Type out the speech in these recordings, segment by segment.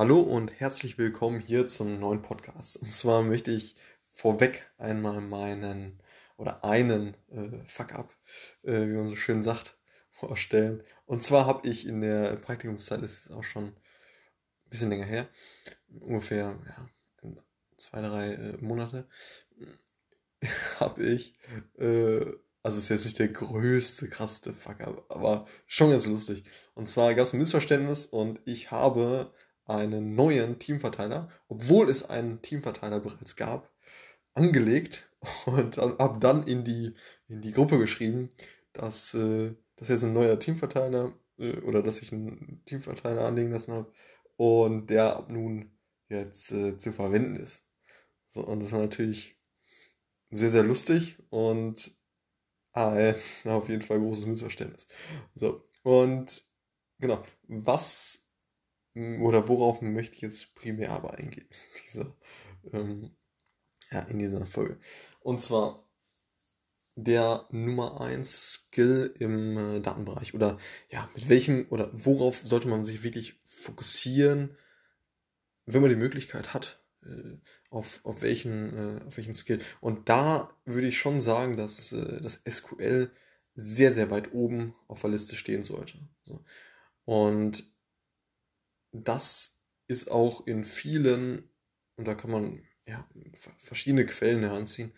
Hallo und herzlich willkommen hier zum neuen Podcast. Und zwar möchte ich vorweg einmal meinen oder einen äh, Fuck-up, äh, wie man so schön sagt, vorstellen. Und zwar habe ich in der Praktikumszeit, das ist auch schon ein bisschen länger her, ungefähr ja, zwei, drei äh, Monate, habe ich, äh, also ist jetzt nicht der größte, krasseste Fuck-up, aber schon ganz lustig. Und zwar gab es ein Missverständnis und ich habe einen neuen Teamverteiler, obwohl es einen Teamverteiler bereits gab, angelegt und habe dann in die, in die Gruppe geschrieben, dass, äh, dass jetzt ein neuer Teamverteiler äh, oder dass ich einen Teamverteiler anlegen lassen habe und der ab nun jetzt äh, zu verwenden ist. So, und das war natürlich sehr, sehr lustig und ein auf jeden Fall großes Missverständnis. So, und genau, was oder worauf möchte ich jetzt primär aber eingehen in dieser, ähm, ja, in dieser Folge. Und zwar der Nummer 1 Skill im äh, Datenbereich oder ja, mit welchem oder worauf sollte man sich wirklich fokussieren, wenn man die Möglichkeit hat, äh, auf, auf, welchen, äh, auf welchen Skill. Und da würde ich schon sagen, dass äh, das SQL sehr, sehr weit oben auf der Liste stehen sollte. So. Und das ist auch in vielen, und da kann man ja, verschiedene Quellen heranziehen,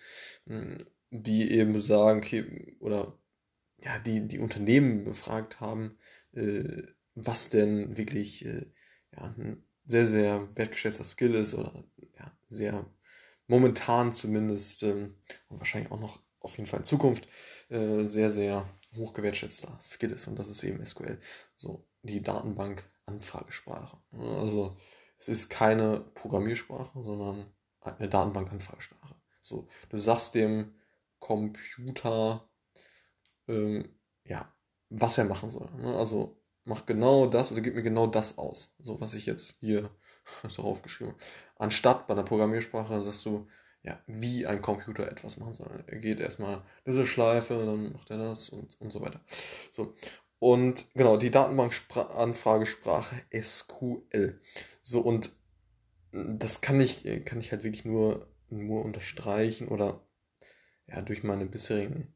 hm, die eben sagen, okay, oder ja, die, die Unternehmen befragt haben, äh, was denn wirklich äh, ja, ein sehr, sehr wertgeschätzter Skill ist oder ja, sehr momentan zumindest ähm, und wahrscheinlich auch noch auf jeden Fall in Zukunft äh, sehr, sehr hochgewertschätzter Skill ist und das ist eben SQL. So, die Datenbank Anfragesprache. Also es ist keine Programmiersprache, sondern eine Datenbank-Anfragesprache. So, du sagst dem Computer, ähm, ja, was er machen soll. Ne? Also mach genau das oder gib mir genau das aus. So, was ich jetzt hier darauf geschrieben habe. Anstatt bei einer Programmiersprache sagst du, ja, wie ein Computer etwas machen soll. Er geht erstmal diese Schleife, dann macht er das und, und so weiter. So. Und genau, die Datenbank-Anfragesprache SQL. So, und das kann ich, kann ich halt wirklich nur, nur unterstreichen oder ja, durch meine bisherigen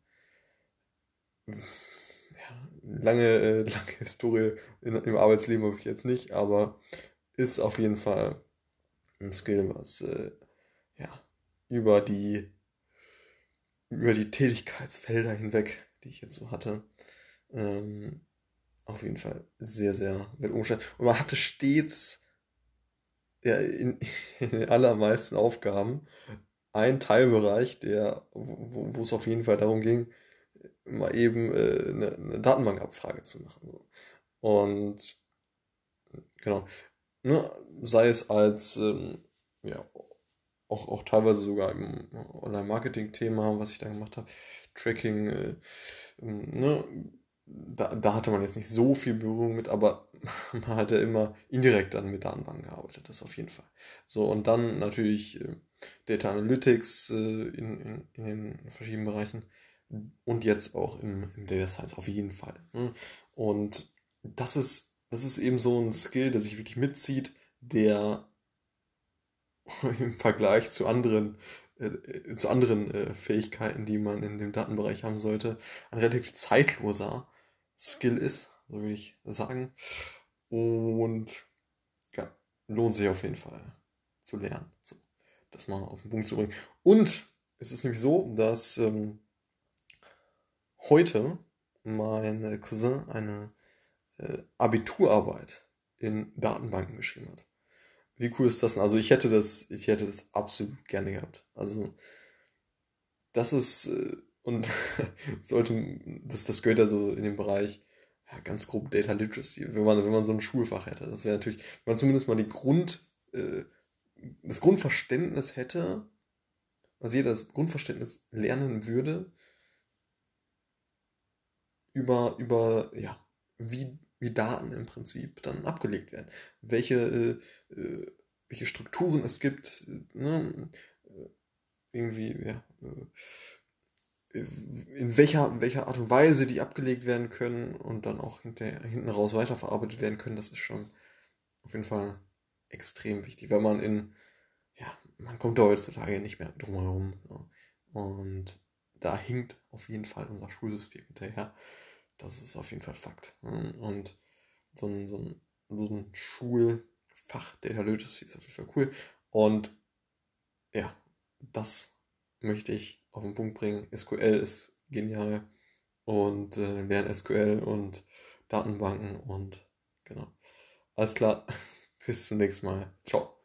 ja, lange, äh, lange Historie in, im Arbeitsleben habe ich jetzt nicht, aber ist auf jeden Fall ein Skill, was äh, ja, über die über die Tätigkeitsfelder hinweg, die ich jetzt so hatte, ähm, auf jeden Fall sehr, sehr weltumständig. Und man hatte stets ja, in, in den allermeisten Aufgaben einen Teilbereich, der, wo, es auf jeden Fall darum ging, mal eben äh, eine, eine Datenbankabfrage zu machen. So. Und genau, ne, sei es als ähm, ja, auch, auch teilweise sogar im Online-Marketing-Thema, was ich da gemacht habe, Tracking, äh, ne, da, da hatte man jetzt nicht so viel Berührung mit, aber man hat ja immer indirekt dann mit Datenbanken gearbeitet, das auf jeden Fall. So, und dann natürlich äh, Data Analytics äh, in, in, in, den verschiedenen Bereichen und jetzt auch im, im Data Science auf jeden Fall. Ne? Und das ist, das ist eben so ein Skill, der sich wirklich mitzieht, der im Vergleich zu anderen äh, zu anderen äh, Fähigkeiten, die man in dem Datenbereich haben sollte, ein relativ zeitloser Skill ist, so würde ich sagen. Und ja, lohnt sich auf jeden Fall zu lernen, so, das mal auf den Punkt zu bringen. Und es ist nämlich so, dass ähm, heute mein Cousin eine äh, Abiturarbeit in Datenbanken geschrieben hat. Wie cool ist das denn? Also ich hätte das, ich hätte das absolut gerne gehabt. Also das ist äh, und sollte das, das gehört ja so in den Bereich ja, ganz grob Data Literacy, wenn man, wenn man so ein Schulfach hätte. Das wäre natürlich, wenn man zumindest mal die Grund, äh, das Grundverständnis hätte, also jeder das Grundverständnis lernen würde, über, über ja, wie wie Daten im Prinzip dann abgelegt werden. Welche, äh, äh welche Strukturen es gibt, ne? Äh, irgendwie, ja, äh, in welcher, welcher Art und Weise die abgelegt werden können und dann auch hinter, hinten raus weiterverarbeitet werden können, das ist schon auf jeden Fall extrem wichtig, weil man in, ja, man kommt da heutzutage nicht mehr drum herum. So. Und da hinkt auf jeden Fall unser Schulsystem hinterher. Das ist auf jeden Fall Fakt. Und so ein, so ein, so ein Schulfach Data Literacy ist auf jeden Fall cool. Und ja, das möchte ich auf den Punkt bringen. SQL ist genial und äh, lernen SQL und Datenbanken und genau. Alles klar, bis zum nächsten Mal. Ciao.